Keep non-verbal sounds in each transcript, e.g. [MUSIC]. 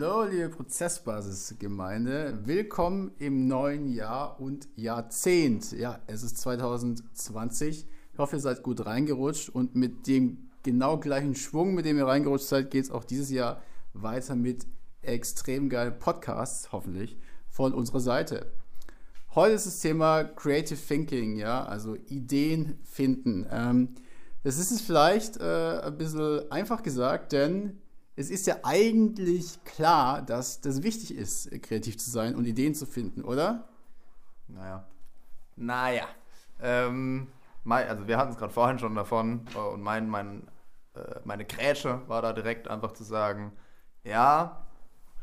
Hallo, liebe Prozessbasis-Gemeinde. Willkommen im neuen Jahr und Jahrzehnt. Ja, es ist 2020. Ich hoffe, ihr seid gut reingerutscht und mit dem genau gleichen Schwung, mit dem ihr reingerutscht seid, geht es auch dieses Jahr weiter mit extrem geilen Podcasts, hoffentlich, von unserer Seite. Heute ist das Thema Creative Thinking, ja, also Ideen finden. Ähm, das ist es vielleicht äh, ein bisschen einfach gesagt, denn es ist ja eigentlich klar, dass das wichtig ist, kreativ zu sein und Ideen zu finden, oder? Naja. Naja. Ähm, also wir hatten es gerade vorhin schon davon äh, und mein, mein, äh, meine Grätsche war da direkt einfach zu sagen, ja,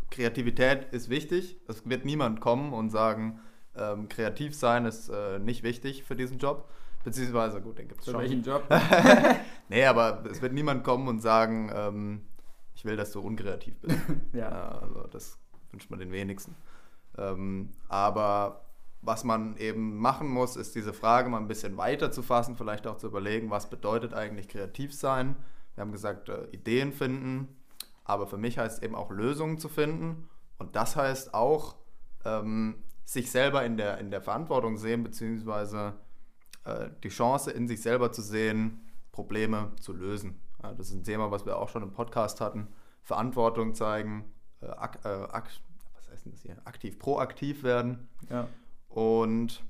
Kreativität ist wichtig. Es wird niemand kommen und sagen, ähm, kreativ sein ist äh, nicht wichtig für diesen Job. Beziehungsweise, gut, den gibt es schon. Für welchen Job? [LAUGHS] nee, aber es wird niemand kommen und sagen, ähm, ich will, dass du unkreativ bist. [LAUGHS] ja. Also das wünscht man den wenigsten. Ähm, aber was man eben machen muss, ist diese Frage mal ein bisschen weiter zu fassen, vielleicht auch zu überlegen, was bedeutet eigentlich kreativ sein. Wir haben gesagt, äh, Ideen finden, aber für mich heißt es eben auch Lösungen zu finden. Und das heißt auch, ähm, sich selber in der, in der Verantwortung sehen, beziehungsweise äh, die Chance in sich selber zu sehen, Probleme zu lösen. Das ist ein Thema, was wir auch schon im Podcast hatten. Verantwortung zeigen, äh, ak, äh, ak, was heißt denn das hier? Aktiv, proaktiv werden. Ja. Und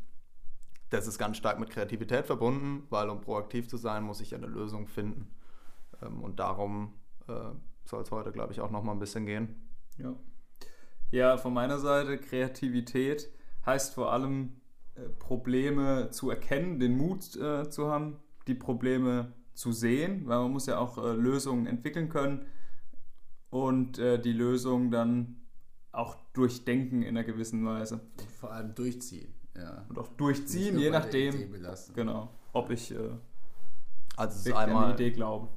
das ist ganz stark mit Kreativität verbunden, weil um proaktiv zu sein, muss ich eine Lösung finden. Ähm, und darum äh, soll es heute, glaube ich, auch noch mal ein bisschen gehen. Ja. Ja, von meiner Seite, Kreativität heißt vor allem, äh, Probleme zu erkennen, den Mut äh, zu haben, die Probleme zu sehen, weil man muss ja auch äh, Lösungen entwickeln können und äh, die Lösung dann auch durchdenken in einer gewissen Weise. Und vor allem durchziehen. Ja. Und auch durchziehen, je nachdem, genau, ob ich äh, also es ist einmal an die Idee glaube.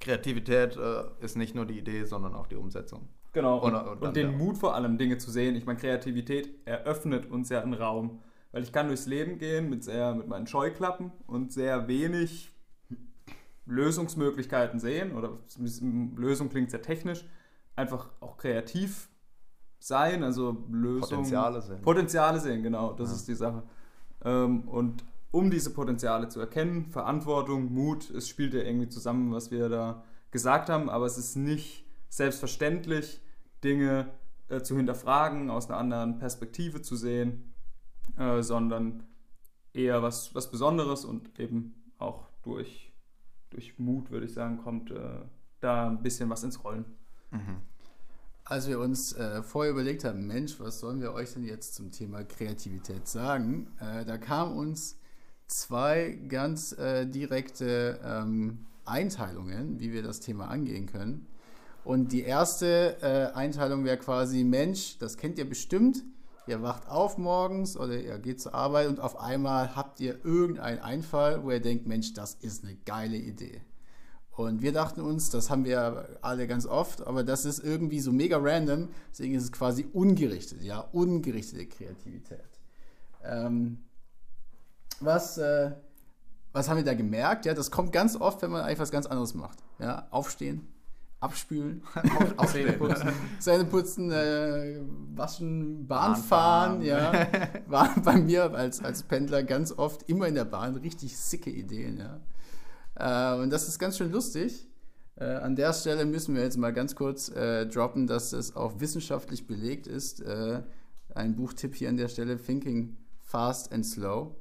Kreativität äh, ist nicht nur die Idee, sondern auch die Umsetzung. Genau. Und, und, und den Mut vor allem, Dinge zu sehen. Ich meine, Kreativität eröffnet uns ja einen Raum. Weil ich kann durchs Leben gehen mit, sehr, mit meinen Scheuklappen und sehr wenig Lösungsmöglichkeiten sehen, oder Lösung klingt sehr technisch, einfach auch kreativ sein, also Lösungen. Potenziale sehen. Potenziale sehen, genau, das ja. ist die Sache. Ähm, und um diese Potenziale zu erkennen, Verantwortung, Mut, es spielt ja irgendwie zusammen, was wir da gesagt haben, aber es ist nicht selbstverständlich, Dinge äh, zu hinterfragen, aus einer anderen Perspektive zu sehen, äh, sondern eher was, was Besonderes und eben auch durch durch Mut, würde ich sagen, kommt äh, da ein bisschen was ins Rollen. Mhm. Als wir uns äh, vorher überlegt haben, Mensch, was sollen wir euch denn jetzt zum Thema Kreativität sagen, äh, da kamen uns zwei ganz äh, direkte ähm, Einteilungen, wie wir das Thema angehen können. Und die erste äh, Einteilung wäre quasi, Mensch, das kennt ihr bestimmt, Ihr wacht auf morgens oder ihr geht zur Arbeit und auf einmal habt ihr irgendeinen Einfall, wo ihr denkt, Mensch, das ist eine geile Idee. Und wir dachten uns, das haben wir alle ganz oft, aber das ist irgendwie so mega random, deswegen ist es quasi ungerichtet, ja, ungerichtete Kreativität. Ähm, was, äh, was haben wir da gemerkt? Ja, das kommt ganz oft, wenn man eigentlich was ganz anderes macht. Ja, aufstehen, abspülen, [LAUGHS] Auf, Zähne putzen, Zähne putzen äh, waschen, Bahn, Bahn fahren, fahren, ja. [LAUGHS] War bei mir als, als Pendler ganz oft immer in der Bahn richtig sicke Ideen, ja. Äh, und das ist ganz schön lustig. Äh, an der Stelle müssen wir jetzt mal ganz kurz äh, droppen, dass es auch wissenschaftlich belegt ist. Äh, ein Buchtipp hier an der Stelle, Thinking Fast and Slow.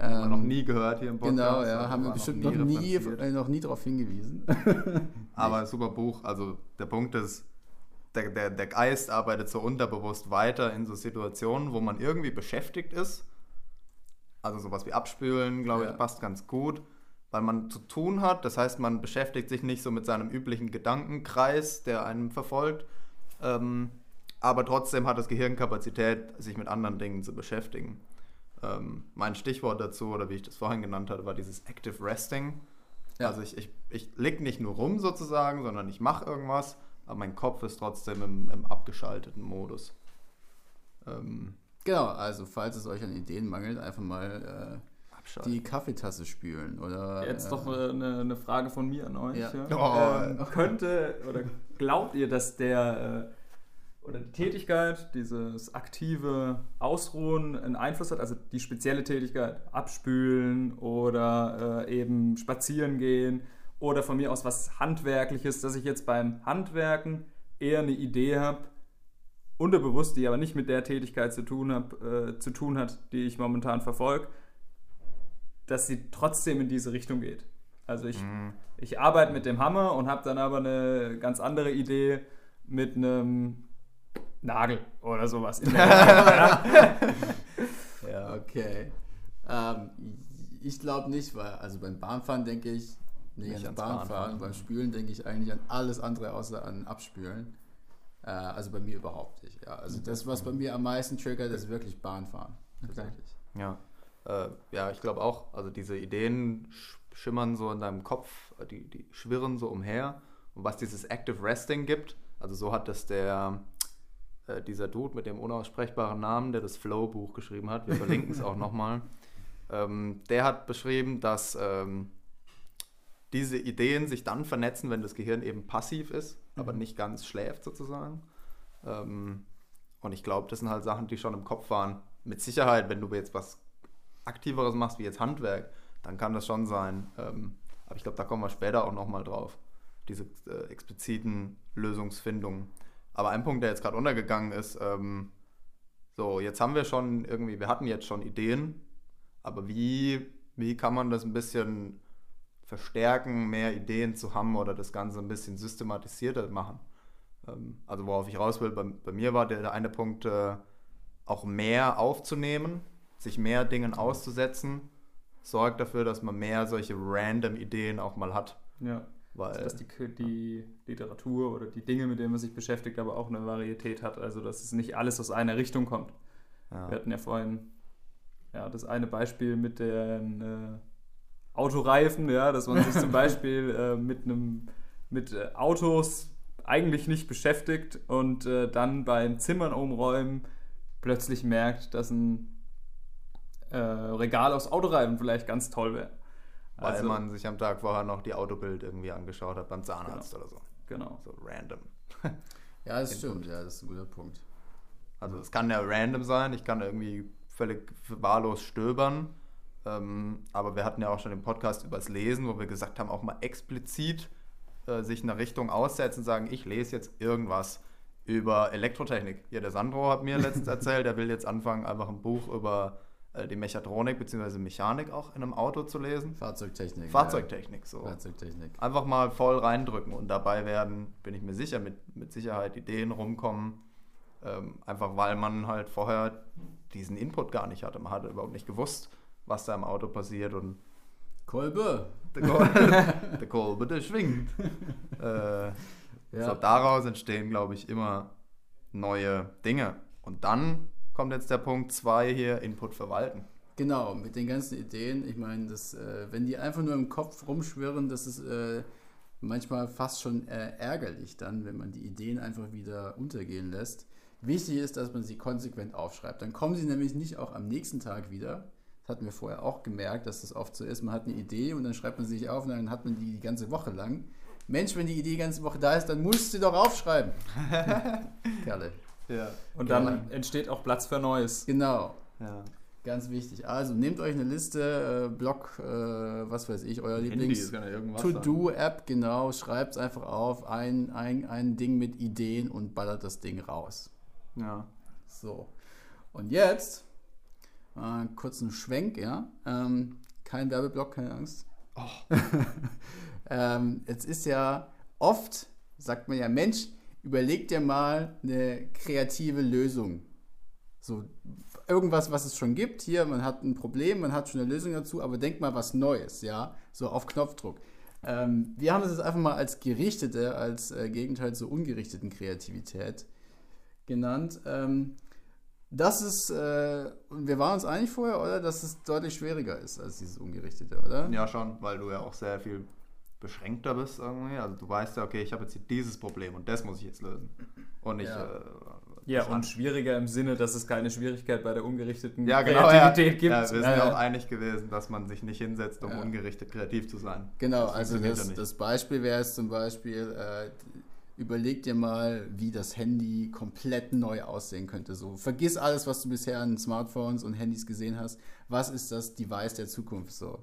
Haben wir noch ähm, nie gehört hier im Podcast. Genau, ja, haben wir bestimmt noch nie, noch nie, noch nie darauf hingewiesen. [LAUGHS] Aber super Buch. Also der Punkt ist, der, der, der Geist arbeitet so unterbewusst weiter in so Situationen, wo man irgendwie beschäftigt ist. Also sowas wie Abspülen, glaube ja. ich, passt ganz gut, weil man zu tun hat. Das heißt, man beschäftigt sich nicht so mit seinem üblichen Gedankenkreis, der einem verfolgt. Ähm, aber trotzdem hat das Gehirn Kapazität, sich mit anderen Dingen zu beschäftigen. Ähm, mein Stichwort dazu, oder wie ich das vorhin genannt hatte, war dieses Active Resting. Ja. Also ich, ich, ich leg nicht nur rum sozusagen, sondern ich mache irgendwas, aber mein Kopf ist trotzdem im, im abgeschalteten Modus. Ähm, genau, also falls es euch an Ideen mangelt, einfach mal äh, die Kaffeetasse spülen. Oder, Jetzt äh, doch eine, eine, Frage von mir an euch. Ja. Ja. Oh. Ähm, könnte oder glaubt ihr, dass der äh, oder die Tätigkeit, dieses aktive Ausruhen einen Einfluss hat, also die spezielle Tätigkeit, abspülen oder äh, eben spazieren gehen oder von mir aus was Handwerkliches, dass ich jetzt beim Handwerken eher eine Idee habe, unterbewusst, die aber nicht mit der Tätigkeit zu tun, hab, äh, zu tun hat, die ich momentan verfolge, dass sie trotzdem in diese Richtung geht. Also ich, mhm. ich arbeite mit dem Hammer und habe dann aber eine ganz andere Idee mit einem Nagel oder sowas. ja. [LAUGHS] ja, okay. Ähm, ich glaube nicht, weil, also beim Bahnfahren denke ich nicht, nicht ans Bahnfahren, Bahnfahren. beim Spülen denke ich eigentlich an alles andere außer an Abspülen. Äh, also bei mir überhaupt nicht. Ja. Also das, was bei mir am meisten triggert, ist wirklich Bahnfahren. Tatsächlich. Ja. Äh, ja, ich glaube auch, also diese Ideen schimmern so in deinem Kopf, die, die schwirren so umher. Und was dieses Active Resting gibt, also so hat das der äh, dieser Dude mit dem unaussprechbaren Namen, der das Flow-Buch geschrieben hat, wir verlinken es auch [LAUGHS] nochmal, ähm, der hat beschrieben, dass ähm, diese Ideen sich dann vernetzen, wenn das Gehirn eben passiv ist, mhm. aber nicht ganz schläft sozusagen. Ähm, und ich glaube, das sind halt Sachen, die schon im Kopf waren. Mit Sicherheit, wenn du jetzt was Aktiveres machst, wie jetzt Handwerk, dann kann das schon sein. Ähm, aber ich glaube, da kommen wir später auch nochmal drauf. Diese äh, expliziten Lösungsfindungen. Aber ein Punkt, der jetzt gerade untergegangen ist, ähm, so, jetzt haben wir schon irgendwie, wir hatten jetzt schon Ideen, aber wie, wie kann man das ein bisschen verstärken, mehr Ideen zu haben oder das Ganze ein bisschen systematisierter machen? Ähm, also worauf ich raus will, bei, bei mir war der, der eine Punkt, äh, auch mehr aufzunehmen, sich mehr Dingen auszusetzen, sorgt dafür, dass man mehr solche random Ideen auch mal hat. Ja. Weil, also, dass die, die Literatur oder die Dinge, mit denen man sich beschäftigt, aber auch eine Varietät hat. Also dass es nicht alles aus einer Richtung kommt. Ja. Wir hatten ja vorhin ja, das eine Beispiel mit den äh, Autoreifen, ja, dass man sich zum [LAUGHS] Beispiel äh, mit einem mit äh, Autos eigentlich nicht beschäftigt und äh, dann beim Zimmern umräumen plötzlich merkt, dass ein äh, Regal aus Autoreifen vielleicht ganz toll wäre. Weil also, man sich am Tag vorher noch die Autobild irgendwie angeschaut hat beim Zahnarzt genau. oder so. Genau. So random. [LAUGHS] ja, das stimmt, ja, das ist ein guter Punkt. Also es kann ja random sein, ich kann irgendwie völlig wahllos stöbern. Ähm, aber wir hatten ja auch schon den Podcast übers Lesen, wo wir gesagt haben, auch mal explizit äh, sich eine Richtung aussetzen, sagen, ich lese jetzt irgendwas über Elektrotechnik. Ja, der Sandro hat mir letztens [LAUGHS] erzählt, er will jetzt anfangen, einfach ein Buch über die Mechatronik bzw. Mechanik auch in einem Auto zu lesen. Fahrzeugtechnik. Fahrzeugtechnik, so. Fahrzeugtechnik. Einfach mal voll reindrücken und dabei werden, bin ich mir sicher, mit, mit Sicherheit Ideen rumkommen. Ähm, einfach weil man halt vorher diesen Input gar nicht hatte. Man hatte überhaupt nicht gewusst, was da im Auto passiert und Kolbe. Der Kolbe, [LAUGHS] der, Kolbe, der schwingt. [LAUGHS] äh, ja. so, daraus entstehen, glaube ich, immer neue Dinge. Und dann kommt jetzt der Punkt 2 hier, Input verwalten. Genau, mit den ganzen Ideen. Ich meine, das, äh, wenn die einfach nur im Kopf rumschwirren, das ist äh, manchmal fast schon äh, ärgerlich dann, wenn man die Ideen einfach wieder untergehen lässt. Wichtig ist, dass man sie konsequent aufschreibt. Dann kommen sie nämlich nicht auch am nächsten Tag wieder. Das hatten wir vorher auch gemerkt, dass das oft so ist. Man hat eine Idee und dann schreibt man sie sich auf und dann hat man die die ganze Woche lang. Mensch, wenn die Idee die ganze Woche da ist, dann musst du sie doch aufschreiben. [LAUGHS] Kerle. Ja. Und dann ja. entsteht auch Platz für Neues. Genau. Ja. Ganz wichtig. Also nehmt euch eine Liste, äh, Blog, äh, was weiß ich, euer Lieblings To-Do-App, genau, schreibt es einfach auf, ein, ein, ein Ding mit Ideen und ballert das Ding raus. Ja. So. Und jetzt, äh, kurzen Schwenk, ja. Ähm, kein Werbeblock, keine Angst. Oh. [LAUGHS] ähm, jetzt ist ja oft, sagt man ja, Mensch, überleg dir mal eine kreative Lösung. So irgendwas, was es schon gibt. Hier, man hat ein Problem, man hat schon eine Lösung dazu, aber denk mal was Neues, ja, so auf Knopfdruck. Ähm, wir haben es jetzt einfach mal als gerichtete, als äh, Gegenteil zur ungerichteten Kreativität genannt. Ähm, das ist, äh, wir waren uns einig vorher, oder, dass es deutlich schwieriger ist als dieses ungerichtete, oder? Ja, schon, weil du ja auch sehr viel beschränkter bist irgendwie. Also du weißt ja, okay, ich habe jetzt hier dieses Problem und das muss ich jetzt lösen. Und nicht. Ja, äh, ja und schwieriger im Sinne, dass es keine Schwierigkeit bei der ungerichteten ja, genau, Kreativität ja. gibt. Ja, wir sind ja auch einig gewesen, dass man sich nicht hinsetzt, um ungerichtet kreativ zu sein. Genau, das also das, das, Beispiel wäre es zum Beispiel, äh, überleg dir mal, wie das Handy komplett neu aussehen könnte. So, vergiss alles, was du bisher an Smartphones und Handys gesehen hast. Was ist das Device der Zukunft so?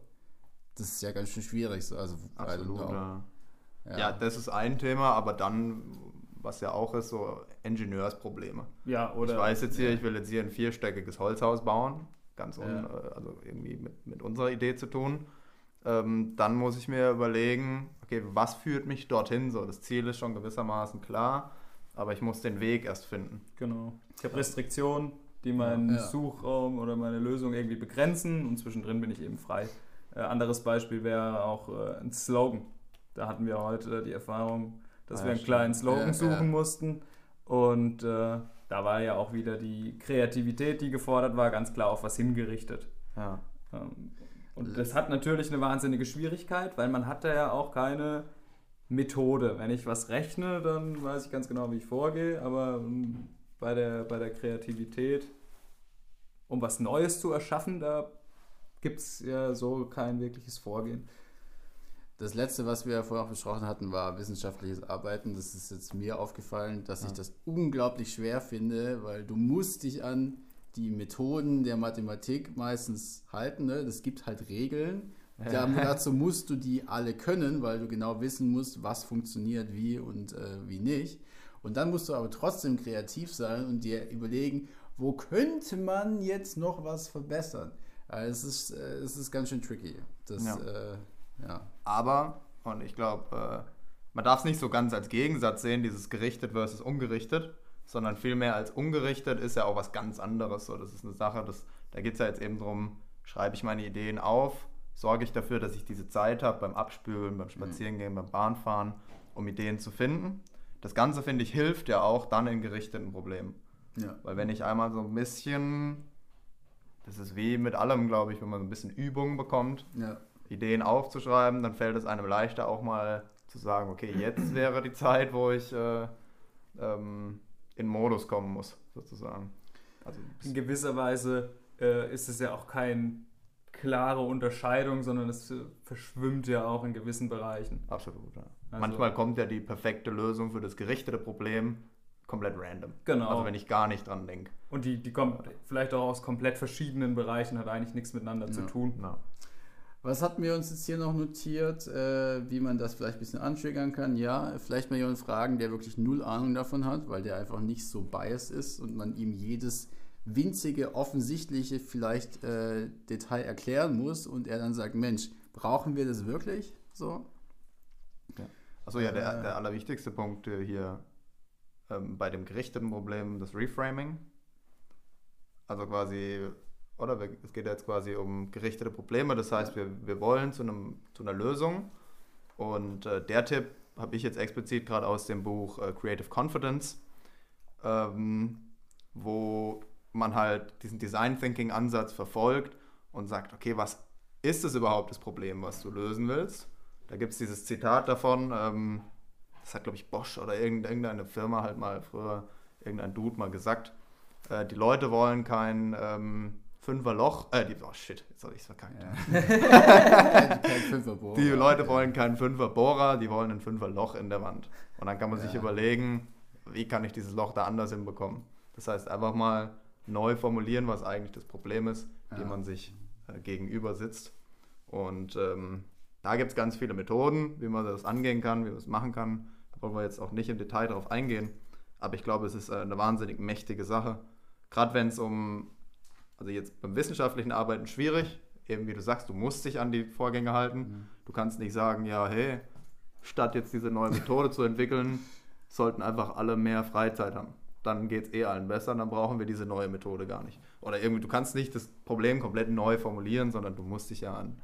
Das ist ja ganz schön schwierig. So. Also, Absolut, ja. Ja. ja, das ist ein Thema, aber dann, was ja auch ist, so Ingenieursprobleme. Ja, oder. Ich weiß jetzt hier, ja. ich will jetzt hier ein vierstöckiges Holzhaus bauen. Ganz un, also irgendwie mit, mit unserer Idee zu tun. Ähm, dann muss ich mir überlegen, okay, was führt mich dorthin? So, das Ziel ist schon gewissermaßen klar, aber ich muss den Weg erst finden. Genau. Ich habe Restriktionen, die meinen ja. Suchraum oder meine Lösung irgendwie begrenzen und zwischendrin bin ich eben frei. Äh, anderes Beispiel wäre auch äh, ein Slogan. Da hatten wir heute die Erfahrung, dass ah, wir einen kleinen Slogan ja, suchen ja. mussten und äh, da war ja auch wieder die Kreativität, die gefordert war, ganz klar auf was hingerichtet. Ja. Ähm, und das hat natürlich eine wahnsinnige Schwierigkeit, weil man hat da ja auch keine Methode. Wenn ich was rechne, dann weiß ich ganz genau, wie ich vorgehe, aber ähm, bei der, bei der Kreativität, um was Neues zu erschaffen, da gibt es ja so kein wirkliches Vorgehen. Das letzte, was wir vorher auch besprochen hatten, war wissenschaftliches Arbeiten. Das ist jetzt mir aufgefallen, dass ja. ich das unglaublich schwer finde, weil du musst dich an die Methoden der Mathematik meistens halten. Ne? Es gibt halt Regeln. Ja. Dazu [LAUGHS] musst du die alle können, weil du genau wissen musst, was funktioniert wie und äh, wie nicht. Und dann musst du aber trotzdem kreativ sein und dir überlegen, wo könnte man jetzt noch was verbessern. Es, ist, äh, es ist ganz schön tricky. Das, ja. Äh, ja. Aber, und ich glaube, äh, man darf es nicht so ganz als Gegensatz sehen, dieses gerichtet versus ungerichtet sondern vielmehr als ungerichtet ist ja auch was ganz anderes. So, das ist eine Sache, das, da geht es ja jetzt eben darum, schreibe ich meine Ideen auf, sorge ich dafür, dass ich diese Zeit habe beim Abspülen, beim Spazierengehen, beim Bahnfahren, um Ideen zu finden. Das Ganze, finde ich, hilft ja auch dann in gerichteten Problemen. Ja. Weil wenn ich einmal so ein bisschen, das ist wie mit allem, glaube ich, wenn man so ein bisschen Übung bekommt, ja. Ideen aufzuschreiben, dann fällt es einem leichter auch mal zu sagen, okay, jetzt wäre die Zeit, wo ich äh, ähm, in Modus kommen muss, sozusagen. Also in gewisser Weise äh, ist es ja auch keine klare Unterscheidung, sondern es verschwimmt ja auch in gewissen Bereichen. Absolut, ja. Also Manchmal kommt ja die perfekte Lösung für das gerichtete Problem komplett random. Genau. Also wenn ich gar nicht dran denke. Und die, die kommt vielleicht auch aus komplett verschiedenen Bereichen, hat eigentlich nichts miteinander ja. zu tun. Ja. Was hatten wir uns jetzt hier noch notiert, äh, wie man das vielleicht ein bisschen antriggern kann? Ja, vielleicht mal jemanden fragen, der wirklich null Ahnung davon hat, weil der einfach nicht so biased ist und man ihm jedes winzige, offensichtliche vielleicht äh, Detail erklären muss und er dann sagt, Mensch, brauchen wir das wirklich? So. Ja. Also ja, der, äh. der allerwichtigste Punkt hier ähm, bei dem gerichteten Problem, das Reframing. Also quasi oder es geht jetzt quasi um gerichtete Probleme. Das heißt, wir, wir wollen zu, einem, zu einer Lösung. Und äh, der Tipp habe ich jetzt explizit gerade aus dem Buch äh, Creative Confidence, ähm, wo man halt diesen Design Thinking Ansatz verfolgt und sagt, okay, was ist es überhaupt das Problem, was du lösen willst? Da gibt es dieses Zitat davon, ähm, das hat, glaube ich, Bosch oder irgendeine Firma halt mal früher, irgendein Dude mal gesagt, äh, die Leute wollen kein ähm, Fünfer Loch, äh, die, oh shit, jetzt habe ich es verkackt. Ja. kein, kein Fünferbohrer. Die Leute wollen keinen Fünferbohrer, die wollen ein Fünfer Loch in der Wand. Und dann kann man ja. sich überlegen, wie kann ich dieses Loch da anders hinbekommen. Das heißt, einfach mal neu formulieren, was eigentlich das Problem ist, ja. dem man sich äh, gegenüber sitzt. Und ähm, da gibt es ganz viele Methoden, wie man das angehen kann, wie man das machen kann. Wollen wir jetzt auch nicht im Detail darauf eingehen. Aber ich glaube, es ist äh, eine wahnsinnig mächtige Sache. Gerade wenn es um also jetzt beim wissenschaftlichen Arbeiten schwierig, eben wie du sagst, du musst dich an die Vorgänge halten. Mhm. Du kannst nicht sagen, ja, hey, statt jetzt diese neue Methode zu entwickeln, sollten einfach alle mehr Freizeit haben. Dann geht es eh allen besser, dann brauchen wir diese neue Methode gar nicht. Oder irgendwie, du kannst nicht das Problem komplett neu formulieren, sondern du musst dich ja an,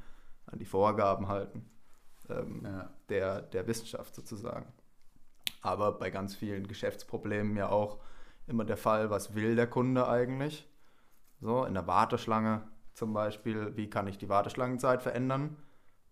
an die Vorgaben halten ähm, ja. der, der Wissenschaft sozusagen. Aber bei ganz vielen Geschäftsproblemen ja auch immer der Fall, was will der Kunde eigentlich? So, in der Warteschlange zum Beispiel, wie kann ich die Warteschlangenzeit verändern?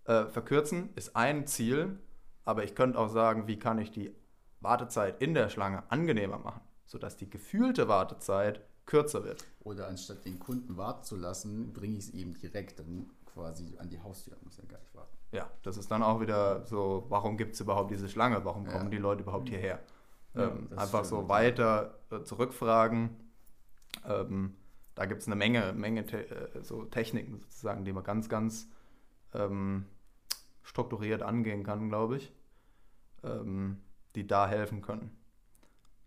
Äh, verkürzen ist ein Ziel, aber ich könnte auch sagen, wie kann ich die Wartezeit in der Schlange angenehmer machen, sodass die gefühlte Wartezeit kürzer wird. Oder anstatt den Kunden warten zu lassen, bringe ich es ihm direkt dann quasi an die Haustür, muss er gar nicht warten. Ja, das ist dann auch wieder so, warum gibt es überhaupt diese Schlange? Warum kommen ja. die Leute überhaupt hierher? Ja, ähm, einfach so weiter äh, zurückfragen. Ähm, da gibt es eine Menge, Menge te äh, so Techniken sozusagen, die man ganz, ganz ähm, strukturiert angehen kann, glaube ich, ähm, die da helfen können.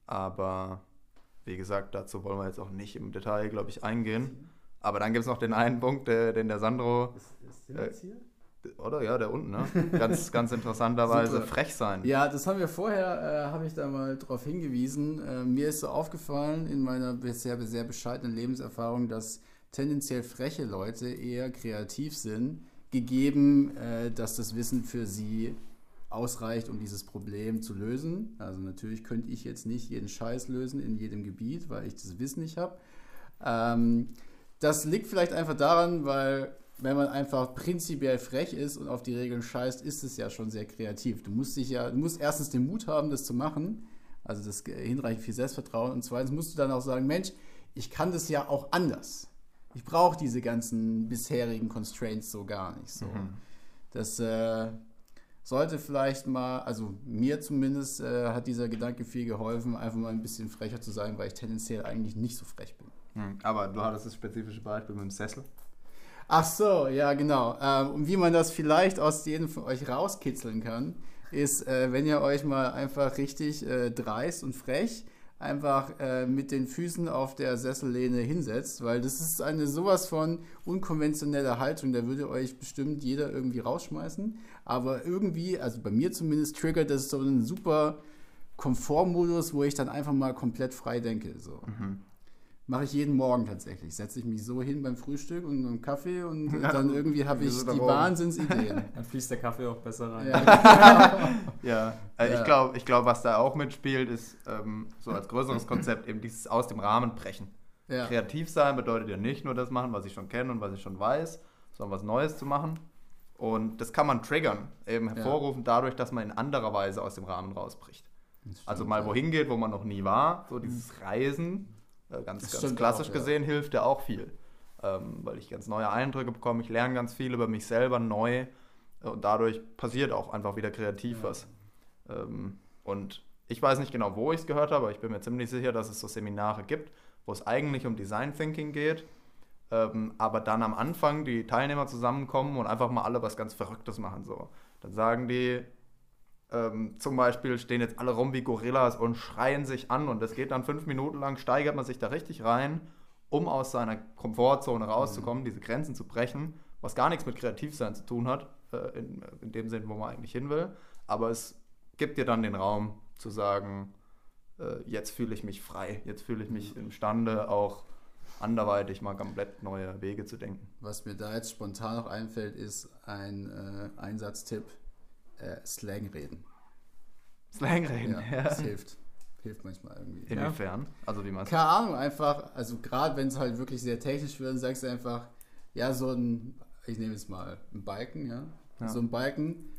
Aber wie gesagt, dazu wollen wir jetzt auch nicht im Detail, glaube ich, eingehen. Aber dann gibt es noch den einen Punkt, der, den der Sandro. Ist, ist der jetzt hier? Oder ja, der unten, ne? [LAUGHS] Ganz, ganz interessanterweise frech sein. Ja, das haben wir vorher, äh, habe ich da mal drauf hingewiesen. Äh, mir ist so aufgefallen in meiner bisher sehr bescheidenen Lebenserfahrung, dass tendenziell freche Leute eher kreativ sind, gegeben, äh, dass das Wissen für sie ausreicht, um dieses Problem zu lösen. Also natürlich könnte ich jetzt nicht jeden Scheiß lösen in jedem Gebiet, weil ich das Wissen nicht habe. Ähm, das liegt vielleicht einfach daran, weil wenn man einfach prinzipiell frech ist und auf die Regeln scheißt, ist es ja schon sehr kreativ. Du musst dich ja, du musst erstens den Mut haben, das zu machen, also das hinreichend viel Selbstvertrauen und zweitens musst du dann auch sagen, Mensch, ich kann das ja auch anders. Ich brauche diese ganzen bisherigen Constraints so gar nicht. So. Mhm. Das äh, sollte vielleicht mal, also mir zumindest äh, hat dieser Gedanke viel geholfen, einfach mal ein bisschen frecher zu sein, weil ich tendenziell eigentlich nicht so frech bin. Mhm. Aber du hattest das spezifische Beispiel mit dem Sessel. Ach so, ja, genau. Ähm, und wie man das vielleicht aus jedem von euch rauskitzeln kann, ist, äh, wenn ihr euch mal einfach richtig äh, dreist und frech einfach äh, mit den Füßen auf der Sessellehne hinsetzt, weil das ist eine sowas von unkonventioneller Haltung, da würde euch bestimmt jeder irgendwie rausschmeißen. Aber irgendwie, also bei mir zumindest, triggert das so einen super Komfortmodus, wo ich dann einfach mal komplett frei denke. So. Mhm. Mache ich jeden Morgen tatsächlich. Setze ich mich so hin beim Frühstück und einem Kaffee und [LAUGHS] ja, dann irgendwie habe ich die Wahnsinnsideen. [LAUGHS] Dann fließt der Kaffee auch besser rein. Ja, [LAUGHS] ja. Also ja. ich glaube, ich glaub, was da auch mitspielt, ist ähm, so als größeres Konzept eben dieses aus dem Rahmen brechen. Ja. Kreativ sein bedeutet ja nicht nur das machen, was ich schon kenne und was ich schon weiß, sondern was Neues zu machen. Und das kann man triggern, eben hervorrufen dadurch, dass man in anderer Weise aus dem Rahmen rausbricht. Also mal wohin geht, wo man noch nie war, so dieses Reisen äh, ganz, ganz klassisch auch, gesehen ja. hilft ja auch viel, ähm, weil ich ganz neue Eindrücke bekomme. Ich lerne ganz viel über mich selber neu äh, und dadurch passiert auch einfach wieder kreativ ja. was. Ähm, und ich weiß nicht genau, wo ich es gehört habe, aber ich bin mir ziemlich sicher, dass es so Seminare gibt, wo es eigentlich um Design Thinking geht, ähm, aber dann am Anfang die Teilnehmer zusammenkommen und einfach mal alle was ganz Verrücktes machen. So. Dann sagen die, ähm, zum Beispiel stehen jetzt alle rum wie Gorillas und schreien sich an und das geht dann fünf Minuten lang, steigert man sich da richtig rein, um aus seiner Komfortzone rauszukommen, mhm. diese Grenzen zu brechen, was gar nichts mit Kreativsein zu tun hat, äh, in, in dem Sinn, wo man eigentlich hin will. Aber es gibt dir dann den Raum zu sagen, äh, jetzt fühle ich mich frei, jetzt fühle ich mich mhm. imstande, auch anderweitig mal komplett neue Wege zu denken. Was mir da jetzt spontan noch einfällt, ist ein äh, Einsatztipp äh, Slang reden. Slang reden, ja. ja. Das hilft. Hilft manchmal irgendwie. Inwiefern? Ja. Also wie man Keine Ahnung, einfach, also gerade wenn es halt wirklich sehr technisch wird, sagst du einfach, ja, so ein, ich nehme jetzt mal einen Balken, ja. ja. So ein Balken,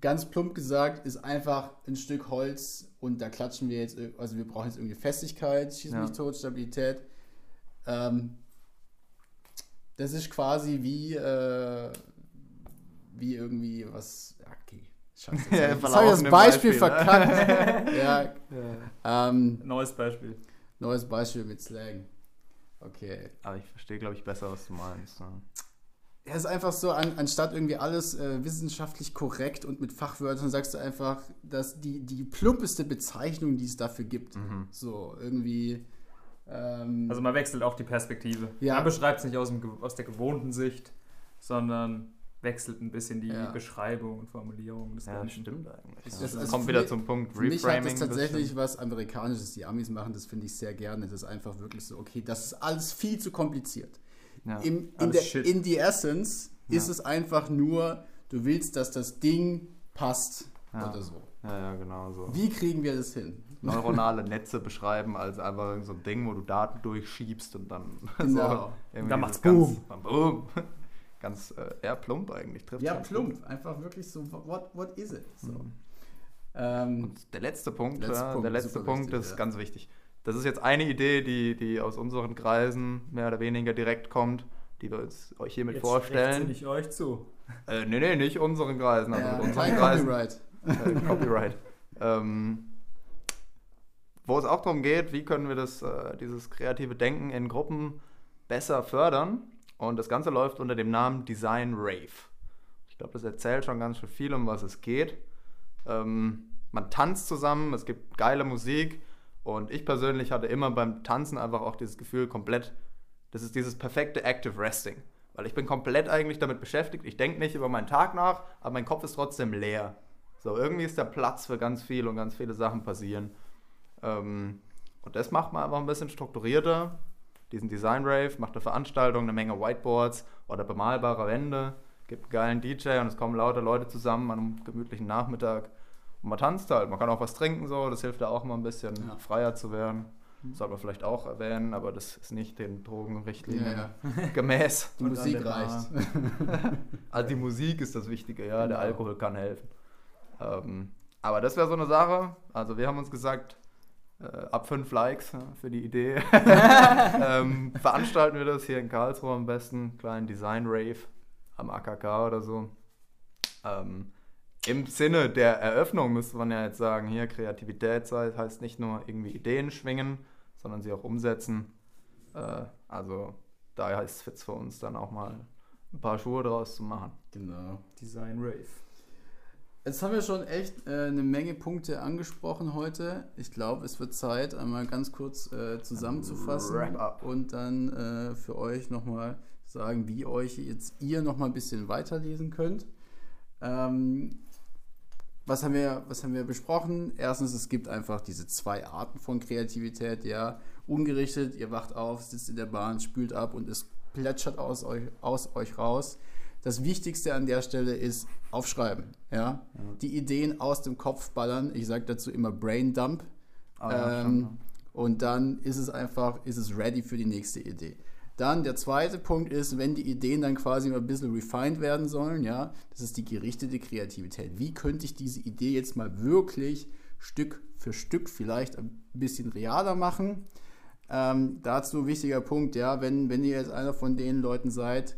ganz plump gesagt, ist einfach ein Stück Holz und da klatschen wir jetzt, also wir brauchen jetzt irgendwie Festigkeit, schieß mich tot, Stabilität. Ähm, das ist quasi wie, äh, wie irgendwie was Scheiße, [LAUGHS] ja, jetzt habe ich das Beispiel, Beispiel ne? verkackt. [LAUGHS] ja. ja. Ähm, neues Beispiel. Neues Beispiel mit Slang. Okay. Aber ich verstehe, glaube ich, besser, was du meinst. Ne? Ja, es ist einfach so, an, anstatt irgendwie alles äh, wissenschaftlich korrekt und mit Fachwörtern, sagst du einfach, dass die, die plumpeste Bezeichnung, die es dafür gibt. Mhm. So, irgendwie. Ähm, also man wechselt auch die Perspektive. Ja. Man beschreibt es nicht aus, dem, aus der gewohnten Sicht, sondern wechselt ein bisschen die ja. Beschreibung und Formulierung des ja, Ganzen. stimmt eigentlich. Das, das, das kommt wieder mich, zum Punkt Reframing. Für mich hat das tatsächlich was Amerikanisches, die Amis machen, das finde ich sehr gerne. Das ist einfach wirklich so, okay, das ist alles viel zu kompliziert. Ja, Im, in, der, in die Essence ja. ist es einfach nur, du willst, dass das Ding passt oder so. Ja, ja, genau so. Wie kriegen wir das hin? Neuronale Netze beschreiben als einfach so ein Ding, wo du Daten durchschiebst und dann genau. [LAUGHS] so. Dann macht's Boom. Boom ganz äh, eher plump eigentlich. Trifft ja, plump. Gut. Einfach wirklich so, what, what is it? So. Mhm. Ähm, Und der letzte Punkt, letzte ja, Punkt der letzte Punkt wichtig, ist ja. ganz wichtig. das ist jetzt eine Idee, die, die aus unseren Kreisen mehr oder weniger direkt kommt, die wir uns euch hiermit Jetzt vorstellen. nicht euch zu. Äh, nee, nee, nicht unseren Kreisen. Also Ja, unseren kein Kreisen. Copyright. Äh, Copyright. ähm, wo es auch darum geht, wie können wir das, äh, dieses kreative Denken in Gruppen besser fördern. Und das Ganze läuft unter dem Namen Design Rave. Ich glaube, das erzählt schon ganz schön viel, um was es geht. Ähm, man tanzt zusammen, es gibt geile Musik. Und ich persönlich hatte immer beim Tanzen einfach auch dieses Gefühl, komplett, das ist dieses perfekte Active Resting. Weil ich bin komplett eigentlich damit beschäftigt. Ich denke nicht über meinen Tag nach, aber mein Kopf ist trotzdem leer. So, irgendwie ist da Platz für ganz viel und ganz viele Sachen passieren. Ähm, und das macht man einfach ein bisschen strukturierter. Diesen Design Rave macht eine Veranstaltung, eine Menge Whiteboards oder bemalbare Wände, gibt einen geilen DJ und es kommen lauter Leute zusammen an einem gemütlichen Nachmittag. Und man tanzt halt, man kann auch was trinken, so, das hilft da auch mal ein bisschen Ja. freier zu werden. Sollte man vielleicht auch erwähnen, aber das ist nicht den Drogenrichtlinien Ja, [LAUGHS] [LAUGHS] gemäß. Die Und Musik der reicht. [LAUGHS] Also die Musik ist das Wichtige, ja, der Genau. Alkohol kann helfen. Ähm, aber das wäre so eine Sache. Also wir haben uns gesagt, ab fünf Likes äh, für die Idee [LAUGHS] ähm, veranstalten wir das hier in Karlsruhe am besten, kleinen Design Rave am AKK oder so. Ähm, Im Sinne der Eröffnung müsste man ja jetzt sagen, hier Kreativität sei- heißt nicht nur irgendwie Ideen schwingen, sondern sie auch umsetzen. Äh, also daher ist es für uns dann auch mal ein paar Schuhe draus zu machen. Genau. Design Rave. Jetzt haben wir schon echt äh, eine Menge Punkte angesprochen heute. Ich glaube, es wird Zeit, einmal ganz kurz äh, zusammenzufassen und dann äh, für euch nochmal sagen, wie euch jetzt ihr nochmal ein bisschen weiterlesen könnt. Ähm, was, haben wir, was haben wir besprochen? Erstens, es gibt einfach diese zwei Arten von Kreativität. Ja, ungerichtet, ihr wacht auf, sitzt in der Bahn, spült ab und es plätschert aus euch, aus euch raus. Das Wichtigste an der Stelle ist aufschreiben. Ja? Die Ideen aus dem Kopf ballern. Ich sage dazu immer Brain Dump. Ah, ja, ähm, und dann ist es einfach, ist es ready für die nächste Idee. Dann der zweite Punkt ist, wenn die Ideen dann quasi mal ein bisschen refined werden sollen, ja, das ist die gerichtete Kreativität. Wie könnte ich diese Idee jetzt mal wirklich Stück für Stück vielleicht ein bisschen realer machen? Ähm, dazu wichtiger Punkt, ja, wenn, wenn ihr jetzt einer von den Leuten seid,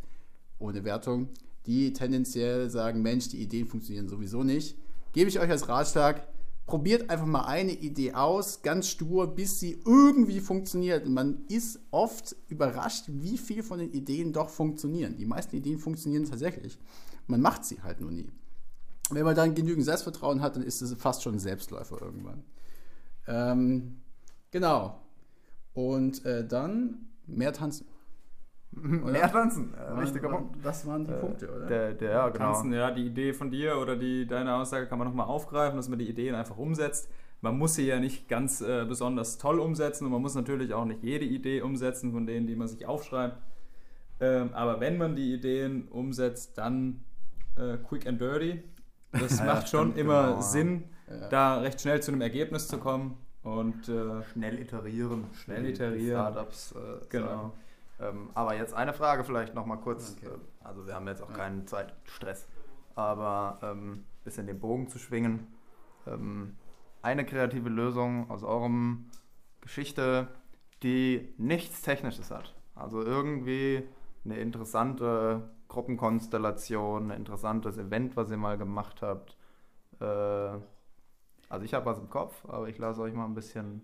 ohne Wertung, die tendenziell sagen, Mensch, die Ideen funktionieren sowieso nicht, gebe ich euch als Ratschlag, probiert einfach mal eine Idee aus, ganz stur, bis sie irgendwie funktioniert. Und man ist oft überrascht, wie viel von den Ideen doch funktionieren. Die meisten Ideen funktionieren tatsächlich. Man macht sie halt nur nie. Wenn man dann genügend Selbstvertrauen hat, dann ist es fast schon ein Selbstläufer irgendwann. Ähm, genau. Und äh, dann mehr tanzen. Oder? Mehr tanzen, äh, wichtiger Punkt. Das waren die Äh, Punkte, oder? Der, der, ja, genau. Tanzen, ja, die Idee von dir oder die, deine Aussage kann man nochmal aufgreifen, dass man die Ideen einfach umsetzt. Man muss sie ja nicht ganz äh, besonders toll umsetzen und man muss natürlich auch nicht jede Idee umsetzen von denen, die man sich aufschreibt. Ähm, aber wenn man die Ideen umsetzt, dann äh, quick and dirty. Das [LAUGHS] Ja, macht schon stimmt, immer genau. Sinn, Ja. da recht schnell zu einem Ergebnis zu kommen. Und äh, Schnell iterieren. Schnell iterieren. Startups. Äh, genau. sagen. Ähm, aber jetzt eine Frage vielleicht nochmal kurz. Okay. äh, Also wir haben jetzt auch Ja. keinen Zeitstress. Aber ähm, bisschen den Bogen zu schwingen. Ähm, eine kreative Lösung aus eurem Geschichte, die nichts Technisches hat. Also irgendwie eine interessante Gruppenkonstellation, ein interessantes Event, was ihr mal gemacht habt. Äh, also ich habe was im Kopf, aber ich lasse euch mal ein bisschen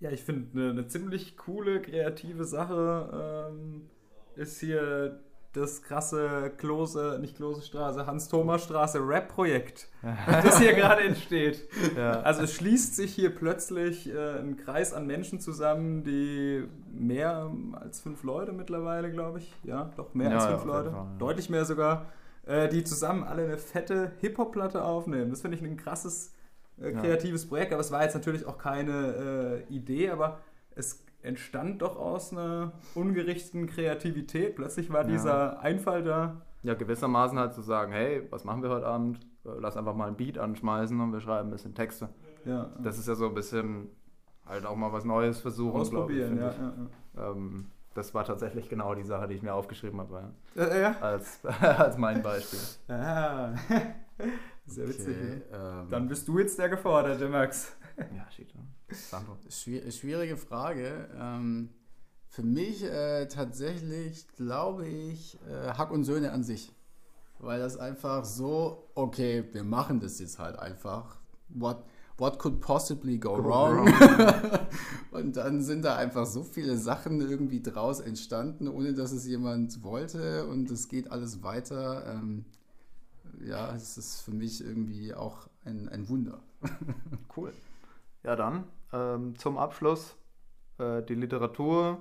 Ja, ich finde eine, eine ziemlich coole, kreative Sache ähm, ist hier das krasse Klose, nicht Klose Straße, Hans-Thomas-Straße Rap-Projekt, [LAUGHS] das hier gerade entsteht. Ja. Also es schließt sich hier plötzlich äh, ein Kreis an Menschen zusammen, die mehr als fünf Leute mittlerweile, glaube ich. Ja, doch mehr Ja, als ja, fünf jeden Leute. Fall, ja. Deutlich mehr sogar. Äh, die zusammen alle eine fette Hip-Hop-Platte aufnehmen. Das finde ich ein krasses äh, Ja. kreatives Projekt, aber es war jetzt natürlich auch keine äh, Idee, aber es entstand doch aus einer ungerichteten Kreativität. Plötzlich war Ja. dieser Einfall da. Ja, gewissermaßen halt zu sagen, hey, was machen wir heute Abend? Äh, Lass einfach mal ein Beat anschmeißen und wir schreiben ein bisschen Texte. Ja, Das ist ja so ein bisschen halt auch mal was Neues versuchen, ich, ausprobieren. find Ja, ich. ja, Ähm, das war tatsächlich genau die Sache, die ich mir aufgeschrieben habe, ja. ja. Äh, ja. als, [LAUGHS] als mein Beispiel. [LAUGHS] Sehr witzig. Okay, ne? ähm, Dann bist du jetzt der Geforderte, Max. Ja, ja. Sandro. Schwierige Frage. Ähm, für mich äh, tatsächlich glaube ich äh, Hack und Söhne an sich. Weil das einfach so, okay, wir machen das jetzt halt einfach. What, what could possibly go, go wrong? wrong. [LAUGHS] und dann sind da einfach so viele Sachen irgendwie draus entstanden, ohne dass es jemand wollte und es geht alles weiter. Ähm, ja, es ist für mich irgendwie auch ein, ein Wunder. [LAUGHS] cool. Ja, dann ähm, zum Abschluss äh, die Literatur.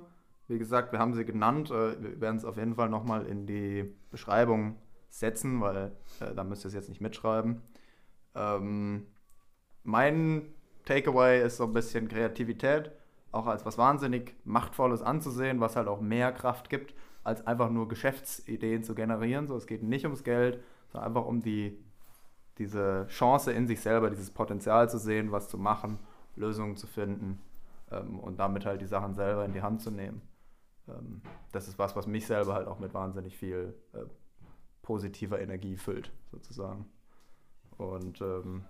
Wie gesagt, wir haben sie genannt. Äh, wir werden es auf jeden Fall nochmal in die Beschreibung setzen, weil äh, da müsst ihr es jetzt nicht mitschreiben. Ähm, mein Takeaway ist so ein bisschen Kreativität, auch als was wahnsinnig Machtvolles anzusehen, was halt auch mehr Kraft gibt, als einfach nur Geschäftsideen zu generieren. So, es geht nicht ums Geld, sondern einfach um die, diese Chance in sich selber, dieses Potenzial zu sehen, was zu machen, Lösungen zu finden ähm, und damit halt die Sachen selber in die Hand zu nehmen. Ähm, das ist was, was mich selber halt auch mit wahnsinnig viel äh, positiver Energie füllt, sozusagen. Und ähm,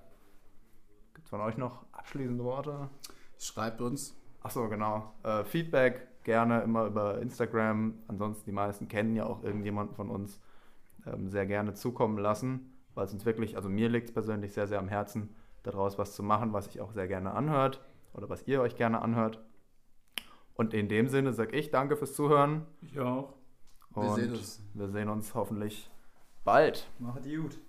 gibt es von euch noch abschließende Worte? Schreibt uns. Achso, genau. Äh, Feedback gerne immer über Instagram. Ansonsten, die meisten kennen ja auch irgendjemanden von uns. Ähm, sehr gerne zukommen lassen, weil es uns wirklich, also mir liegt es persönlich sehr, sehr am Herzen, daraus was zu machen, was ich auch sehr gerne anhört oder was ihr euch gerne anhört. Und in dem Sinne sage ich danke fürs Zuhören. Ich auch. Und wir sehen uns, wir sehen uns hoffentlich bald. Macht gut.